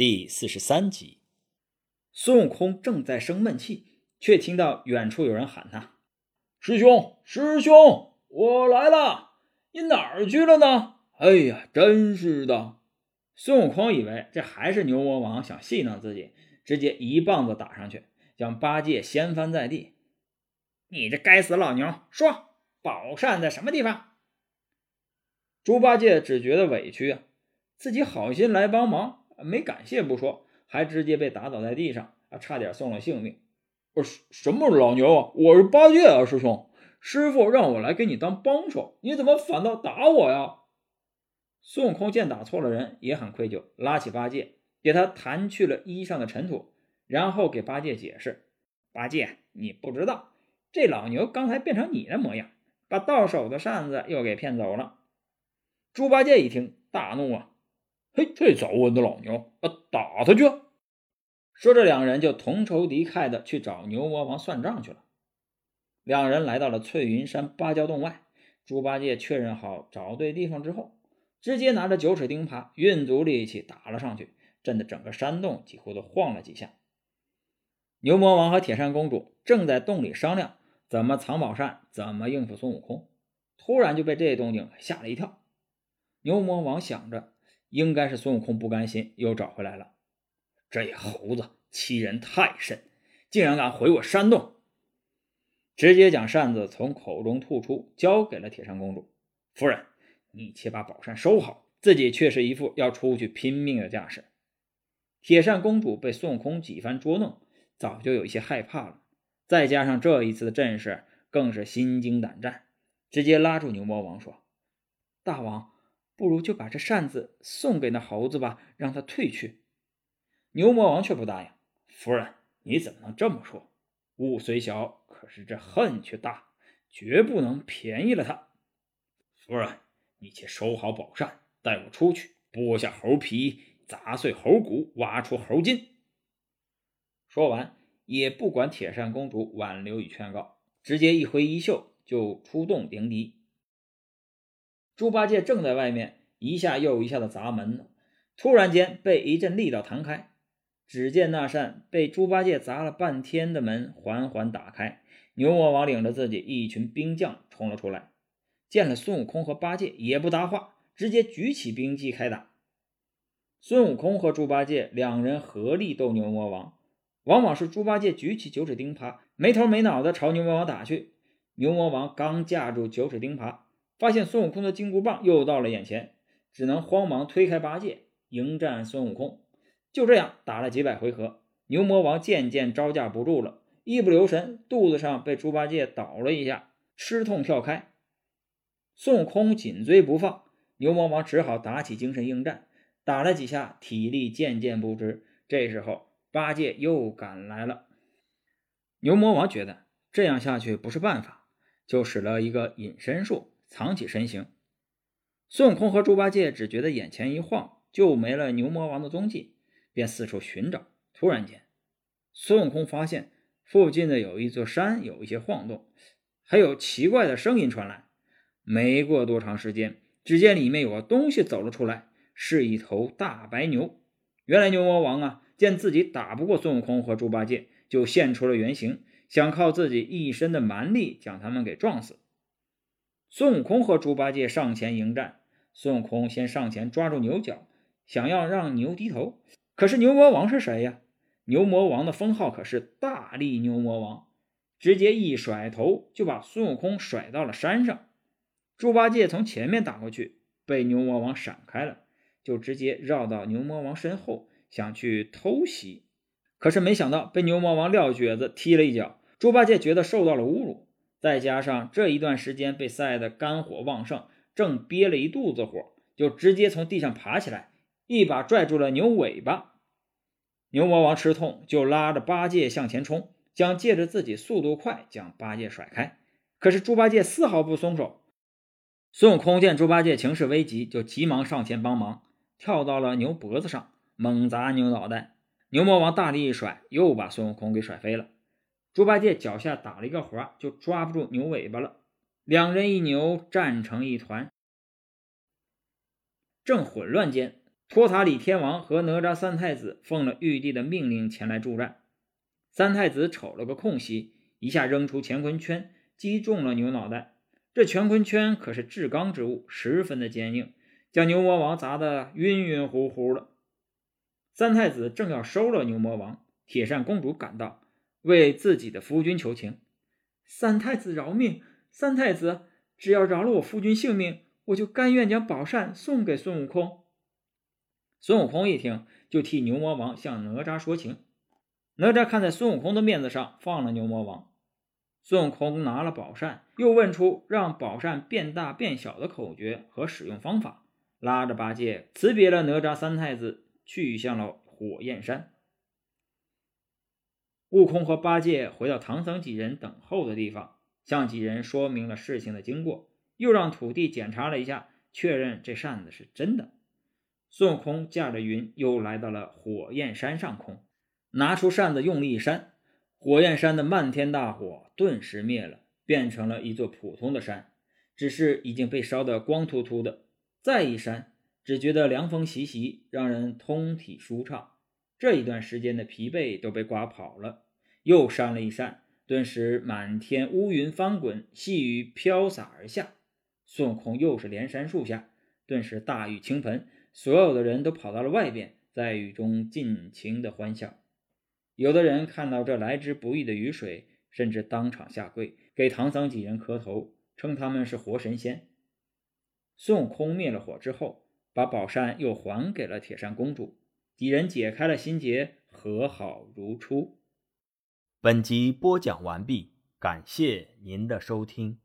第四十三集，孙悟空正在生闷气，却听到远处有人喊他：“师兄，师兄，我来了！你哪儿去了呢？哎呀，真是的！”孙悟空以为这还是牛魔王想戏弄自己，直接一棒子打上去，将八戒掀翻在地。“你这该死老牛，说宝扇在什么地方？”猪八戒只觉得委屈啊，自己好心来帮忙。没感谢不说，还直接被打倒在地上啊，差点送了性命。我什什么老牛啊？我是八戒啊，师兄，师傅让我来给你当帮手，你怎么反倒打我呀？孙悟空见打错了人，也很愧疚，拉起八戒，给他弹去了衣上的尘土，然后给八戒解释：“八戒，你不知道，这老牛刚才变成你的模样，把到手的扇子又给骗走了。”猪八戒一听，大怒啊！嘿，这早闻的老牛，啊，打他去！说着，两人就同仇敌忾的去找牛魔王算账去了。两人来到了翠云山芭蕉洞外，猪八戒确认好找对地方之后，直接拿着九齿钉耙，运足力气打了上去，震得整个山洞几乎都晃了几下。牛魔王和铁扇公主正在洞里商量怎么藏宝扇，怎么应付孙悟空，突然就被这动静吓了一跳。牛魔王想着。应该是孙悟空不甘心，又找回来了。这猴子欺人太甚，竟然敢毁我山洞！直接将扇子从口中吐出，交给了铁扇公主。夫人，你且把宝扇收好。自己却是一副要出去拼命的架势。铁扇公主被孙悟空几番捉弄，早就有一些害怕了。再加上这一次的阵势，更是心惊胆战，直接拉住牛魔王说：“大王。”不如就把这扇子送给那猴子吧，让他退去。牛魔王却不答应。夫人，你怎么能这么说？物虽小，可是这恨却大，绝不能便宜了他。夫人，你且收好宝扇，带我出去，剥下猴皮，砸碎猴骨，挖出猴筋。说完，也不管铁扇公主挽留与劝告，直接一挥衣袖就出洞迎敌。猪八戒正在外面一下又一下的砸门呢，突然间被一阵力道弹开，只见那扇被猪八戒砸了半天的门缓缓打开，牛魔王领着自己一群兵将冲了出来，见了孙悟空和八戒也不搭话，直接举起兵器开打。孙悟空和猪八戒两人合力斗牛魔王，往往是猪八戒举起九齿钉耙，没头没脑的朝牛魔王打去，牛魔王刚架住九齿钉耙。发现孙悟空的金箍棒又到了眼前，只能慌忙推开八戒迎战孙悟空。就这样打了几百回合，牛魔王渐渐招架不住了，一不留神肚子上被猪八戒倒了一下，吃痛跳开。孙悟空紧追不放，牛魔王只好打起精神应战，打了几下，体力渐渐不支。这时候八戒又赶来了，牛魔王觉得这样下去不是办法，就使了一个隐身术。藏起身形，孙悟空和猪八戒只觉得眼前一晃，就没了牛魔王的踪迹，便四处寻找。突然间，孙悟空发现附近的有一座山有一些晃动，还有奇怪的声音传来。没过多长时间，只见里面有个东西走了出来，是一头大白牛。原来牛魔王啊，见自己打不过孙悟空和猪八戒，就现出了原形，想靠自己一身的蛮力将他们给撞死。孙悟空和猪八戒上前迎战，孙悟空先上前抓住牛角，想要让牛低头。可是牛魔王是谁呀？牛魔王的封号可是大力牛魔王，直接一甩头就把孙悟空甩到了山上。猪八戒从前面打过去，被牛魔王闪开了，就直接绕到牛魔王身后想去偷袭，可是没想到被牛魔王撂蹶子踢了一脚。猪八戒觉得受到了侮辱。再加上这一段时间被晒得肝火旺盛，正憋了一肚子火，就直接从地上爬起来，一把拽住了牛尾巴。牛魔王吃痛，就拉着八戒向前冲，想借着自己速度快将八戒甩开。可是猪八戒丝毫不松手。孙悟空见猪八戒情势危急，就急忙上前帮忙，跳到了牛脖子上，猛砸牛脑袋。牛魔王大力一甩，又把孙悟空给甩飞了。猪八戒脚下打了一个滑，就抓不住牛尾巴了。两人一牛战成一团，正混乱间，托塔李天王和哪吒三太子奉了玉帝的命令前来助战。三太子瞅了个空隙，一下扔出乾坤圈，击中了牛脑袋。这乾坤圈可是至刚之物，十分的坚硬，将牛魔王砸得晕晕乎乎的。三太子正要收了牛魔王，铁扇公主赶到，为自己的夫君求情：“三太子饶命！三太子，只要饶了我夫君性命，我就甘愿将宝扇送给孙悟空。”孙悟空一听，就替牛魔王向哪吒说情。哪吒看在孙悟空的面子上，放了牛魔王。孙悟空拿了宝扇，又问出让宝扇变大变小的口诀和使用方法，拉着八戒辞别了哪吒三太子，去向了火焰山。悟空和八戒回到唐僧几人等候的地方，向几人说明了事情的经过，又让土地检查了一下，确认这扇子是真的。孙悟空驾着云，又来到了火焰山上空，拿出扇子，用力一扇，火焰山的漫天大火顿时灭了，变成了一座普通的山，只是已经被烧得光秃秃的。再一扇，只觉得凉风习习，让人通体舒畅，这一段时间的疲惫都被刮跑了。又扇了一扇，顿时满天乌云翻滚，细雨飘洒而下。孙悟空又是连扇数下，顿时大雨倾盆。所有的人都跑到了外边，在雨中尽情的欢笑。有的人看到这来之不易的雨水，甚至当场下跪，给唐僧几人磕头，称他们是活神仙。孙悟空灭了火之后，把宝扇又还给了铁扇公主，几人解开了心结，和好如初。本集播讲完毕，感谢您的收听。